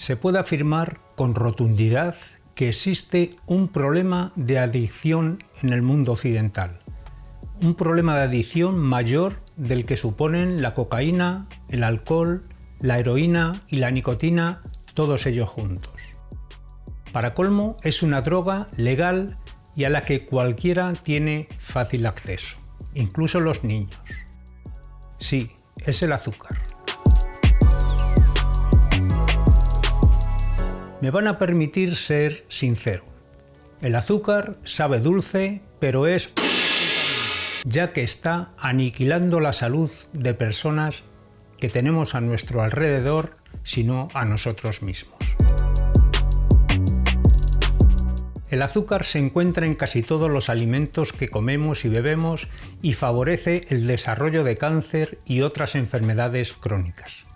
Se puede afirmar con rotundidad que existe un problema de adicción en el mundo occidental. Un problema de adicción mayor del que suponen la cocaína, el alcohol, la heroína y la nicotina, todos ellos juntos. Para colmo, es una droga legal y a la que cualquiera tiene fácil acceso, incluso los niños. Sí, es el azúcar. Me van a permitir ser sincero. El azúcar sabe dulce, pero es ya que está aniquilando la salud de personas que tenemos a nuestro alrededor, sino a nosotros mismos. El azúcar se encuentra en casi todos los alimentos que comemos y bebemos y favorece el desarrollo de cáncer y otras enfermedades crónicas.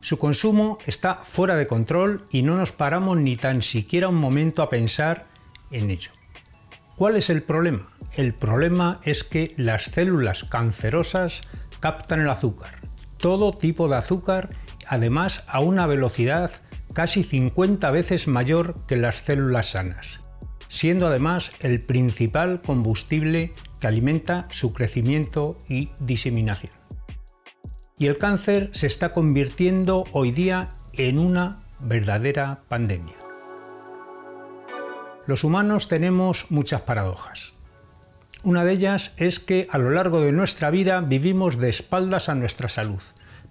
Su consumo está fuera de control y no nos paramos ni tan siquiera un momento a pensar en ello. ¿Cuál es el problema? El problema es que las células cancerosas captan el azúcar, todo tipo de azúcar, además a una velocidad casi 50 veces mayor que las células sanas siendo además el principal combustible que alimenta su crecimiento y diseminación. Y el cáncer se está convirtiendo hoy día en una verdadera pandemia. Los humanos tenemos muchas paradojas. Una de ellas es que a lo largo de nuestra vida vivimos de espaldas a nuestra salud,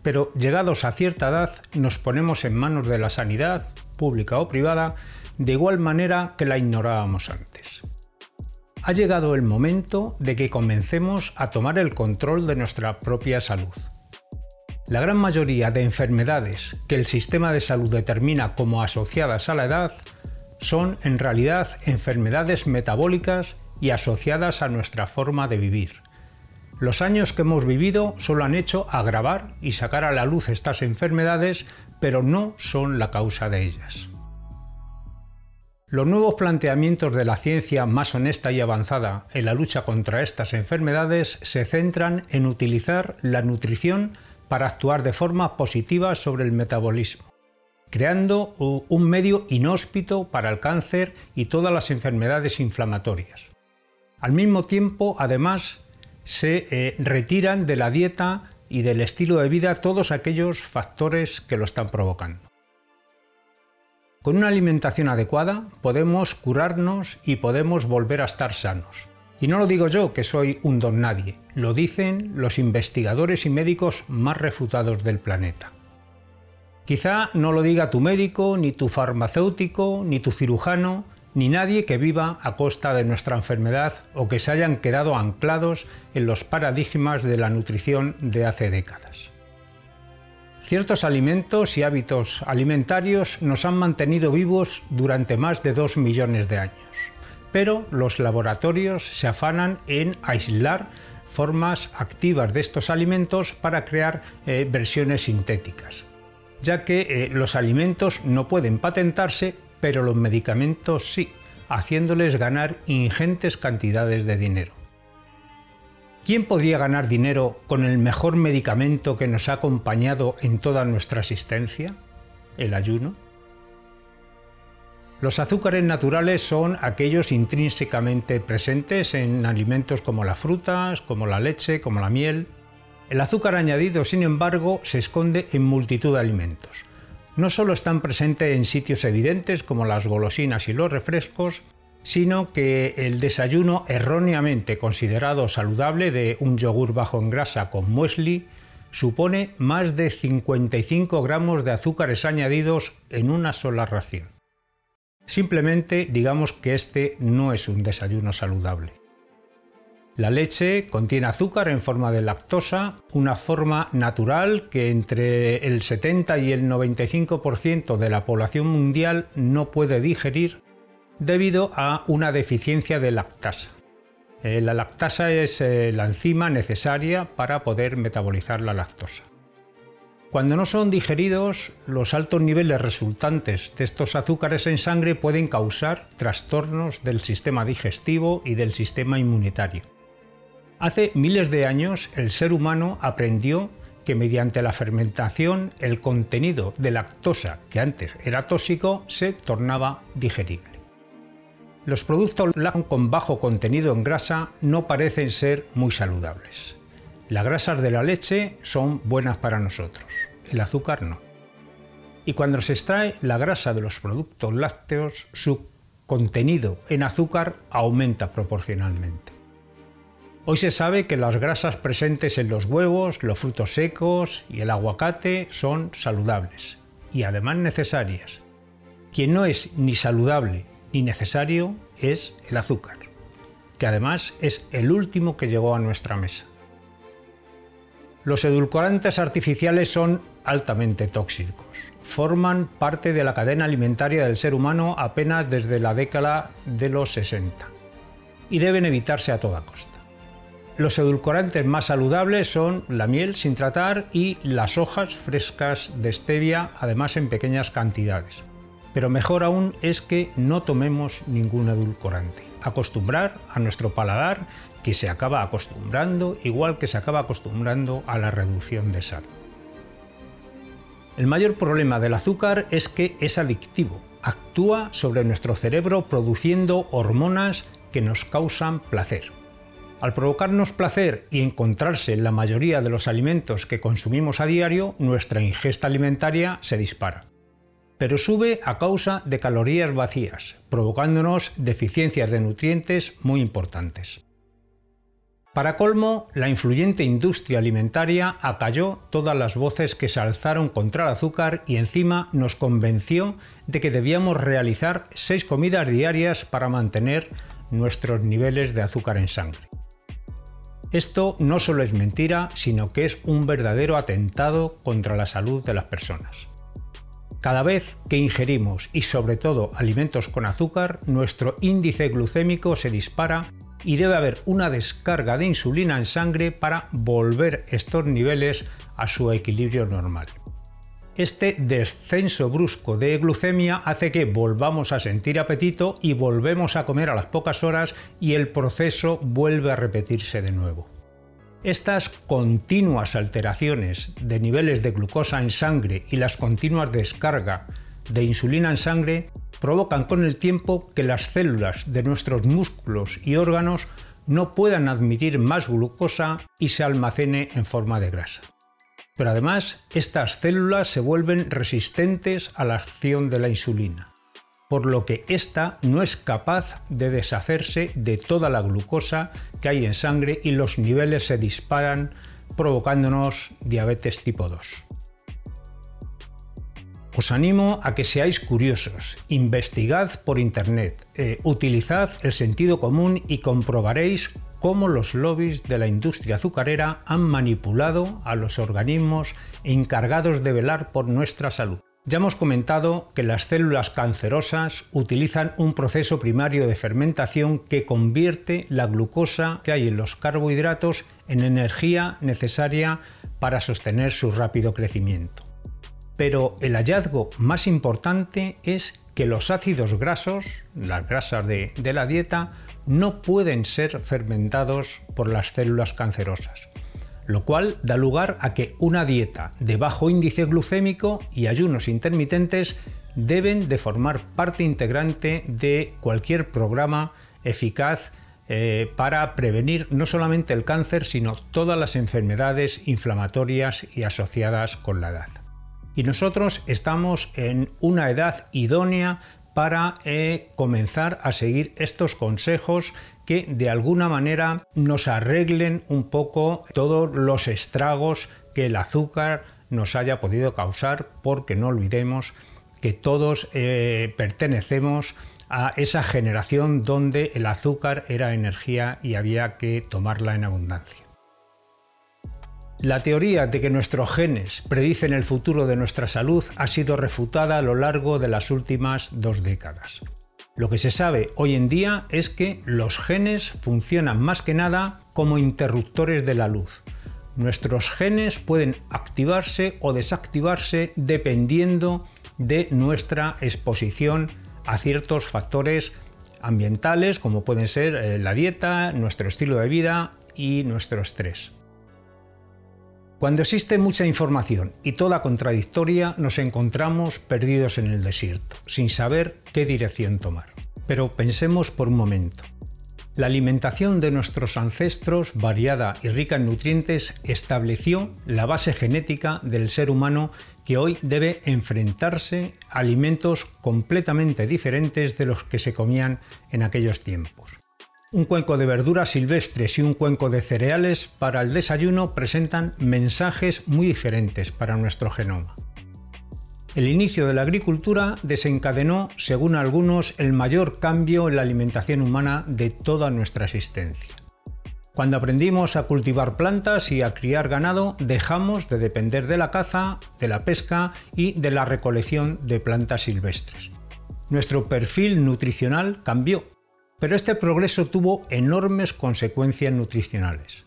pero llegados a cierta edad nos ponemos en manos de la sanidad, pública o privada, de igual manera que la ignorábamos antes. Ha llegado el momento de que comencemos a tomar el control de nuestra propia salud. La gran mayoría de enfermedades que el sistema de salud determina como asociadas a la edad son en realidad enfermedades metabólicas y asociadas a nuestra forma de vivir. Los años que hemos vivido solo han hecho agravar y sacar a la luz estas enfermedades, pero no son la causa de ellas. Los nuevos planteamientos de la ciencia más honesta y avanzada en la lucha contra estas enfermedades se centran en utilizar la nutrición para actuar de forma positiva sobre el metabolismo, creando un medio inhóspito para el cáncer y todas las enfermedades inflamatorias. Al mismo tiempo, además, se eh, retiran de la dieta y del estilo de vida todos aquellos factores que lo están provocando. Con una alimentación adecuada podemos curarnos y podemos volver a estar sanos. Y no lo digo yo, que soy un don nadie, lo dicen los investigadores y médicos más refutados del planeta. Quizá no lo diga tu médico, ni tu farmacéutico, ni tu cirujano, ni nadie que viva a costa de nuestra enfermedad o que se hayan quedado anclados en los paradigmas de la nutrición de hace décadas. Ciertos alimentos y hábitos alimentarios nos han mantenido vivos durante más de dos millones de años, pero los laboratorios se afanan en aislar formas activas de estos alimentos para crear eh, versiones sintéticas, ya que eh, los alimentos no pueden patentarse, pero los medicamentos sí, haciéndoles ganar ingentes cantidades de dinero. ¿Quién podría ganar dinero con el mejor medicamento que nos ha acompañado en toda nuestra existencia? El ayuno. Los azúcares naturales son aquellos intrínsecamente presentes en alimentos como las frutas, como la leche, como la miel. El azúcar añadido, sin embargo, se esconde en multitud de alimentos. No solo están presentes en sitios evidentes como las golosinas y los refrescos, sino que el desayuno erróneamente considerado saludable de un yogur bajo en grasa con muesli supone más de 55 gramos de azúcares añadidos en una sola ración. Simplemente digamos que este no es un desayuno saludable. La leche contiene azúcar en forma de lactosa, una forma natural que entre el 70 y el 95% de la población mundial no puede digerir debido a una deficiencia de lactasa. Eh, la lactasa es eh, la enzima necesaria para poder metabolizar la lactosa. Cuando no son digeridos, los altos niveles resultantes de estos azúcares en sangre pueden causar trastornos del sistema digestivo y del sistema inmunitario. Hace miles de años el ser humano aprendió que mediante la fermentación el contenido de lactosa, que antes era tóxico, se tornaba digerible. Los productos con bajo contenido en grasa no parecen ser muy saludables. Las grasas de la leche son buenas para nosotros, el azúcar no. Y cuando se extrae la grasa de los productos lácteos, su contenido en azúcar aumenta proporcionalmente. Hoy se sabe que las grasas presentes en los huevos, los frutos secos y el aguacate son saludables y además necesarias. Quien no es ni saludable y necesario es el azúcar, que además es el último que llegó a nuestra mesa. Los edulcorantes artificiales son altamente tóxicos. Forman parte de la cadena alimentaria del ser humano apenas desde la década de los 60 y deben evitarse a toda costa. Los edulcorantes más saludables son la miel sin tratar y las hojas frescas de stevia, además en pequeñas cantidades. Pero mejor aún es que no tomemos ningún edulcorante. Acostumbrar a nuestro paladar que se acaba acostumbrando igual que se acaba acostumbrando a la reducción de sal. El mayor problema del azúcar es que es adictivo. Actúa sobre nuestro cerebro produciendo hormonas que nos causan placer. Al provocarnos placer y encontrarse en la mayoría de los alimentos que consumimos a diario, nuestra ingesta alimentaria se dispara pero sube a causa de calorías vacías, provocándonos deficiencias de nutrientes muy importantes. Para colmo, la influyente industria alimentaria acalló todas las voces que se alzaron contra el azúcar y encima nos convenció de que debíamos realizar seis comidas diarias para mantener nuestros niveles de azúcar en sangre. Esto no solo es mentira, sino que es un verdadero atentado contra la salud de las personas. Cada vez que ingerimos y sobre todo alimentos con azúcar, nuestro índice glucémico se dispara y debe haber una descarga de insulina en sangre para volver estos niveles a su equilibrio normal. Este descenso brusco de glucemia hace que volvamos a sentir apetito y volvemos a comer a las pocas horas y el proceso vuelve a repetirse de nuevo. Estas continuas alteraciones de niveles de glucosa en sangre y las continuas descargas de insulina en sangre provocan con el tiempo que las células de nuestros músculos y órganos no puedan admitir más glucosa y se almacene en forma de grasa. Pero además, estas células se vuelven resistentes a la acción de la insulina por lo que ésta no es capaz de deshacerse de toda la glucosa que hay en sangre y los niveles se disparan provocándonos diabetes tipo 2. Os animo a que seáis curiosos, investigad por internet, eh, utilizad el sentido común y comprobaréis cómo los lobbies de la industria azucarera han manipulado a los organismos encargados de velar por nuestra salud. Ya hemos comentado que las células cancerosas utilizan un proceso primario de fermentación que convierte la glucosa que hay en los carbohidratos en energía necesaria para sostener su rápido crecimiento. Pero el hallazgo más importante es que los ácidos grasos, las grasas de, de la dieta, no pueden ser fermentados por las células cancerosas lo cual da lugar a que una dieta de bajo índice glucémico y ayunos intermitentes deben de formar parte integrante de cualquier programa eficaz eh, para prevenir no solamente el cáncer, sino todas las enfermedades inflamatorias y asociadas con la edad. Y nosotros estamos en una edad idónea para eh, comenzar a seguir estos consejos que de alguna manera nos arreglen un poco todos los estragos que el azúcar nos haya podido causar, porque no olvidemos que todos eh, pertenecemos a esa generación donde el azúcar era energía y había que tomarla en abundancia. La teoría de que nuestros genes predicen el futuro de nuestra salud ha sido refutada a lo largo de las últimas dos décadas. Lo que se sabe hoy en día es que los genes funcionan más que nada como interruptores de la luz. Nuestros genes pueden activarse o desactivarse dependiendo de nuestra exposición a ciertos factores ambientales como pueden ser eh, la dieta, nuestro estilo de vida y nuestro estrés. Cuando existe mucha información y toda contradictoria, nos encontramos perdidos en el desierto, sin saber qué dirección tomar. Pero pensemos por un momento. La alimentación de nuestros ancestros, variada y rica en nutrientes, estableció la base genética del ser humano que hoy debe enfrentarse a alimentos completamente diferentes de los que se comían en aquellos tiempos. Un cuenco de verduras silvestres y un cuenco de cereales para el desayuno presentan mensajes muy diferentes para nuestro genoma. El inicio de la agricultura desencadenó, según algunos, el mayor cambio en la alimentación humana de toda nuestra existencia. Cuando aprendimos a cultivar plantas y a criar ganado, dejamos de depender de la caza, de la pesca y de la recolección de plantas silvestres. Nuestro perfil nutricional cambió, pero este progreso tuvo enormes consecuencias nutricionales.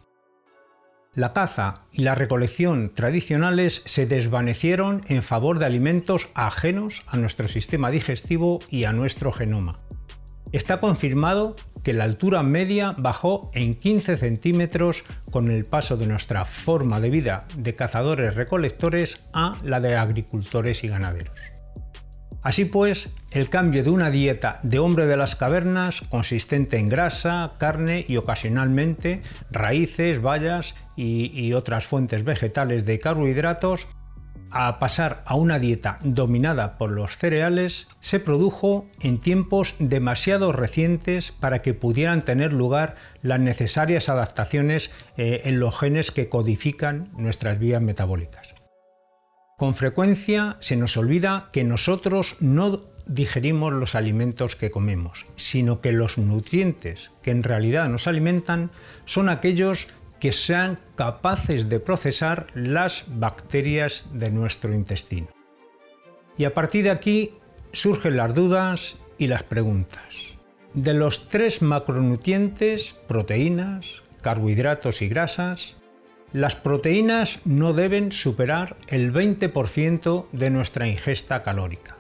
La caza y la recolección tradicionales se desvanecieron en favor de alimentos ajenos a nuestro sistema digestivo y a nuestro genoma. Está confirmado que la altura media bajó en 15 centímetros con el paso de nuestra forma de vida de cazadores-recolectores a la de agricultores y ganaderos. Así pues, el cambio de una dieta de hombre de las cavernas, consistente en grasa, carne y ocasionalmente raíces, bayas y, otras fuentes vegetales de carbohidratos, a pasar a una dieta dominada por los cereales, se produjo en tiempos demasiado recientes para que pudieran tener lugar las necesarias adaptaciones eh, en los genes que codifican nuestras vías metabólicas. Con frecuencia se nos olvida que nosotros no digerimos los alimentos que comemos, sino que los nutrientes que en realidad nos alimentan son aquellos que sean capaces de procesar las bacterias de nuestro intestino. Y a partir de aquí surgen las dudas y las preguntas. De los tres macronutrientes, proteínas, carbohidratos y grasas, las proteínas no deben superar el 20% de nuestra ingesta calórica.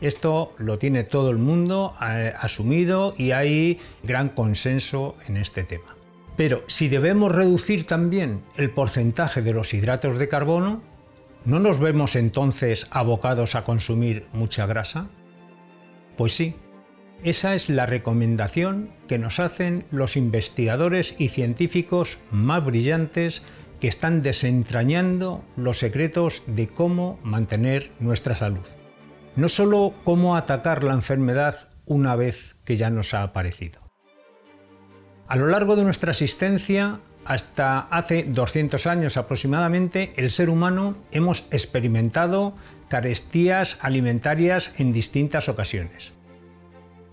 Esto lo tiene todo el mundo eh, asumido y hay gran consenso en este tema. Pero si debemos reducir también el porcentaje de los hidratos de carbono, ¿no nos vemos entonces abocados a consumir mucha grasa? Pues sí, esa es la recomendación que nos hacen los investigadores y científicos más brillantes que están desentrañando los secretos de cómo mantener nuestra salud. No solo cómo atacar la enfermedad una vez que ya nos ha aparecido. A lo largo de nuestra existencia, hasta hace 200 años aproximadamente, el ser humano hemos experimentado carestías alimentarias en distintas ocasiones.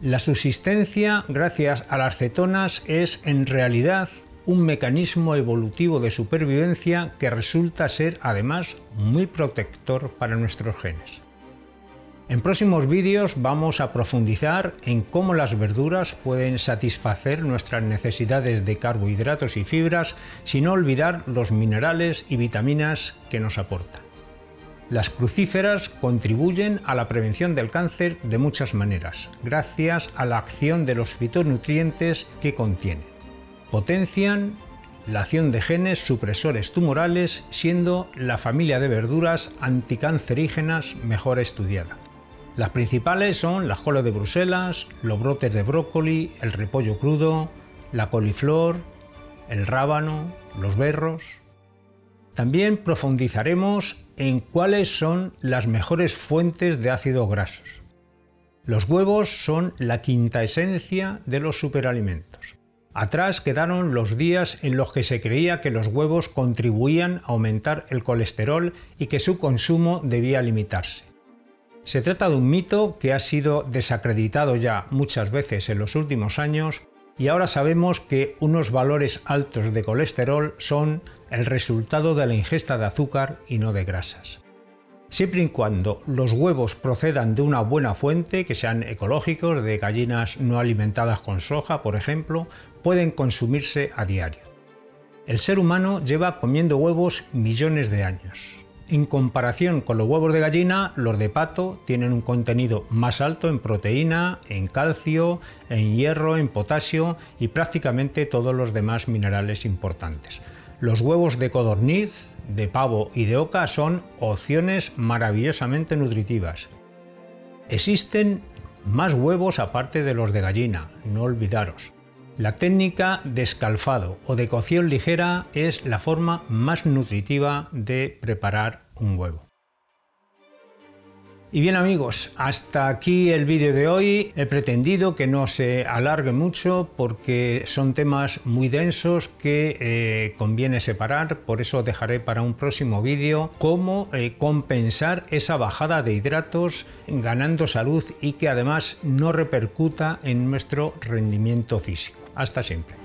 La subsistencia gracias a las cetonas es en realidad un mecanismo evolutivo de supervivencia que resulta ser además muy protector para nuestros genes. En próximos vídeos vamos a profundizar en cómo las verduras pueden satisfacer nuestras necesidades de carbohidratos y fibras sin olvidar los minerales y vitaminas que nos aportan. Las crucíferas contribuyen a la prevención del cáncer de muchas maneras, gracias a la acción de los fitonutrientes que contienen potencian la acción de genes supresores tumorales, siendo la familia de verduras anticancerígenas mejor estudiada. Las principales son la cola de Bruselas, los brotes de brócoli, el repollo crudo, la coliflor, el rábano, los berros. También profundizaremos en cuáles son las mejores fuentes de ácidos grasos. Los huevos son la quinta esencia de los superalimentos. Atrás quedaron los días en los que se creía que los huevos contribuían a aumentar el colesterol y que su consumo debía limitarse. Se trata de un mito que ha sido desacreditado ya muchas veces en los últimos años y ahora sabemos que unos valores altos de colesterol son el resultado de la ingesta de azúcar y no de grasas. Siempre y cuando los huevos procedan de una buena fuente, que sean ecológicos, de gallinas no alimentadas con soja, por ejemplo, pueden consumirse a diario. El ser humano lleva comiendo huevos millones de años. En comparación con los huevos de gallina, los de pato tienen un contenido más alto en proteína, en calcio, en hierro, en potasio y prácticamente todos los demás minerales importantes. Los huevos de codorniz, de pavo y de oca son opciones maravillosamente nutritivas. Existen más huevos aparte de los de gallina, no olvidaros. La técnica de escalfado o de cocción ligera es la forma más nutritiva de preparar un huevo. Y bien amigos, hasta aquí el vídeo de hoy. He pretendido que no se alargue mucho porque son temas muy densos que eh, conviene separar, por eso dejaré para un próximo vídeo cómo eh, compensar esa bajada de hidratos ganando salud y que además no repercuta en nuestro rendimiento físico. Hasta siempre.